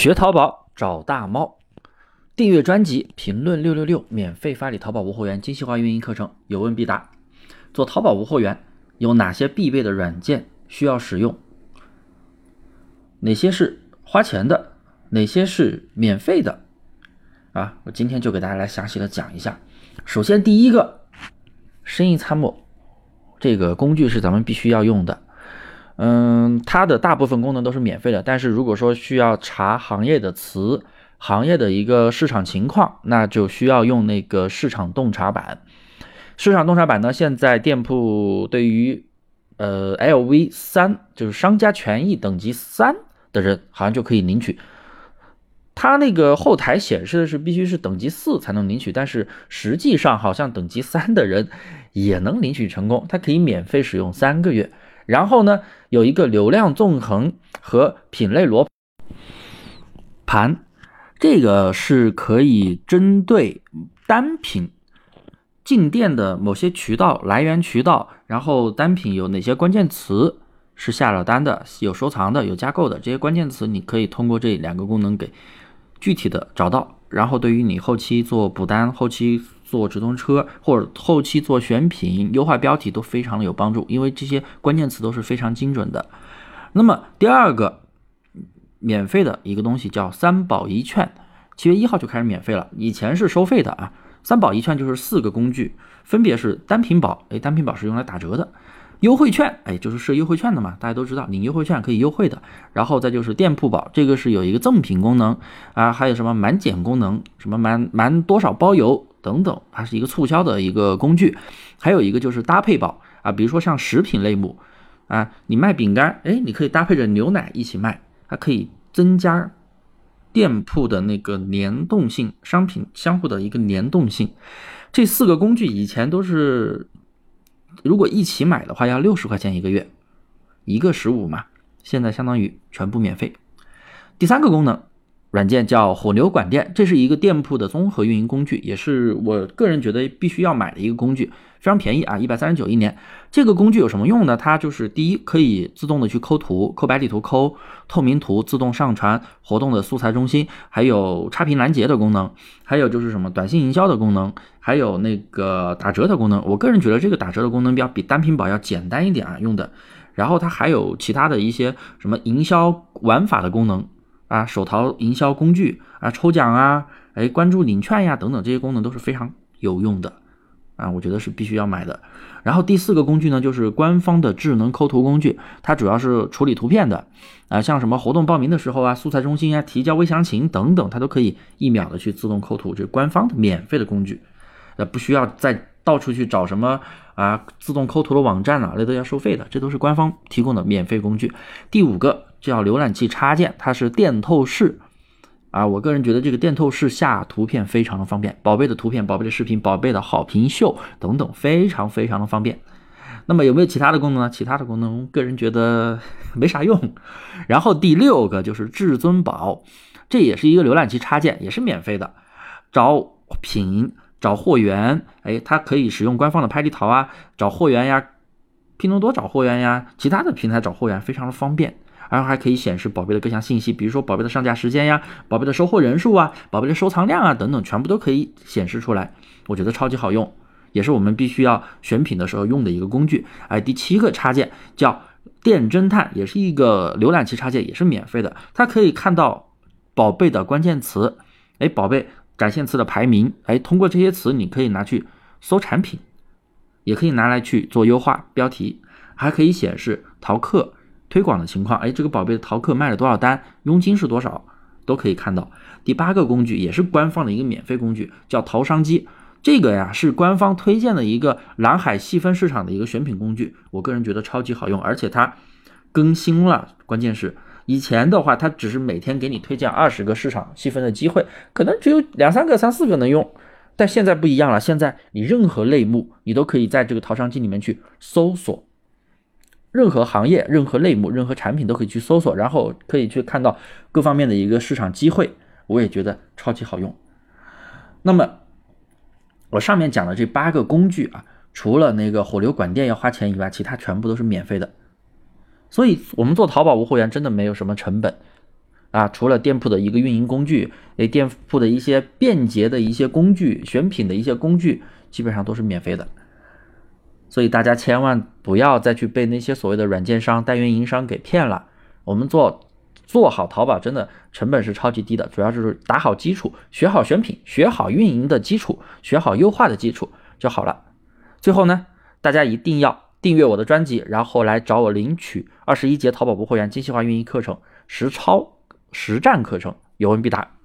学淘宝找大猫，订阅专辑，评论六六六，免费发你淘宝无货源精细化运营课程，有问必答。做淘宝无货源有哪些必备的软件需要使用？哪些是花钱的？哪些是免费的？啊，我今天就给大家来详细的讲一下。首先第一个，生意参谋这个工具是咱们必须要用的。嗯，它的大部分功能都是免费的，但是如果说需要查行业的词、行业的一个市场情况，那就需要用那个市场洞察版。市场洞察版呢，现在店铺对于呃 LV 三，就是商家权益等级三的人，好像就可以领取。它那个后台显示的是必须是等级四才能领取，但是实际上好像等级三的人也能领取成功，它可以免费使用三个月。然后呢，有一个流量纵横和品类罗盘，这个是可以针对单品进店的某些渠道来源渠道，然后单品有哪些关键词是下了单的，有收藏的，有加购的这些关键词，你可以通过这两个功能给具体的找到，然后对于你后期做补单，后期。做直通车或者后期做选品、优化标题都非常的有帮助，因为这些关键词都是非常精准的。那么第二个免费的一个东西叫三宝一券，七月一号就开始免费了，以前是收费的啊。三宝一券就是四个工具，分别是单品宝，哎，单品宝是用来打折的；优惠券，哎，就是设优惠券的嘛，大家都知道领优惠券可以优惠的。然后再就是店铺宝，这个是有一个赠品功能啊，还有什么满减功能，什么满满多少包邮。等等，它是一个促销的一个工具，还有一个就是搭配宝啊，比如说像食品类目啊，你卖饼干，哎，你可以搭配着牛奶一起卖，它可以增加店铺的那个联动性，商品相互的一个联动性。这四个工具以前都是，如果一起买的话要六十块钱一个月，一个十五嘛，现在相当于全部免费。第三个功能。软件叫火牛管店，这是一个店铺的综合运营工具，也是我个人觉得必须要买的一个工具，非常便宜啊，一百三十九一年。这个工具有什么用呢？它就是第一，可以自动的去抠图，抠白底图，抠透明图，自动上传活动的素材中心，还有差评拦截的功能，还有就是什么短信营销的功能，还有那个打折的功能。我个人觉得这个打折的功能要比单品宝要简单一点啊，用的。然后它还有其他的一些什么营销玩法的功能。啊，手淘营销工具啊，抽奖啊，哎，关注领券呀，等等这些功能都是非常有用的啊，我觉得是必须要买的。然后第四个工具呢，就是官方的智能抠图工具，它主要是处理图片的啊，像什么活动报名的时候啊，素材中心啊，提交微详情等等，它都可以一秒的去自动抠图，这是官方的免费的工具，呃，不需要再到处去找什么啊自动抠图的网站了，那都要收费的，这都是官方提供的免费工具。第五个。叫浏览器插件，它是电透视啊。我个人觉得这个电透视下图片非常的方便，宝贝的图片、宝贝的视频、宝贝的好评秀等等，非常非常的方便。那么有没有其他的功能呢？其他的功能，个人觉得没啥用。然后第六个就是至尊宝，这也是一个浏览器插件，也是免费的。找品、找货源，哎，它可以使用官方的拍立淘啊，找货源呀，拼多多找货源呀，其他的平台找货源，非常的方便。然后还可以显示宝贝的各项信息，比如说宝贝的上架时间呀、宝贝的收货人数啊、宝贝的收藏量啊等等，全部都可以显示出来。我觉得超级好用，也是我们必须要选品的时候用的一个工具。哎，第七个插件叫电侦探，也是一个浏览器插件，也是免费的。它可以看到宝贝的关键词，哎，宝贝展现词的排名，哎，通过这些词你可以拿去搜产品，也可以拿来去做优化标题，还可以显示淘客。推广的情况，哎，这个宝贝的淘客卖了多少单，佣金是多少，都可以看到。第八个工具也是官方的一个免费工具，叫淘商机。这个呀是官方推荐的一个蓝海细分市场的一个选品工具，我个人觉得超级好用，而且它更新了。关键是以前的话，它只是每天给你推荐二十个市场细分的机会，可能只有两三个、三四个能用，但现在不一样了，现在你任何类目你都可以在这个淘商机里面去搜索。任何行业、任何类目、任何产品都可以去搜索，然后可以去看到各方面的一个市场机会，我也觉得超级好用。那么我上面讲的这八个工具啊，除了那个火流管店要花钱以外，其他全部都是免费的。所以，我们做淘宝无货源真的没有什么成本，啊，除了店铺的一个运营工具，诶，店铺的一些便捷的一些工具，选品的一些工具，基本上都是免费的。所以大家千万不要再去被那些所谓的软件商、代运营商给骗了。我们做做好淘宝，真的成本是超级低的，主要就是打好基础，学好选品，学好运营的基础，学好优化的基础就好了。最后呢，大家一定要订阅我的专辑，然后来找我领取二十一节淘宝无货源精细化运营课程实操实战课程，有问必答。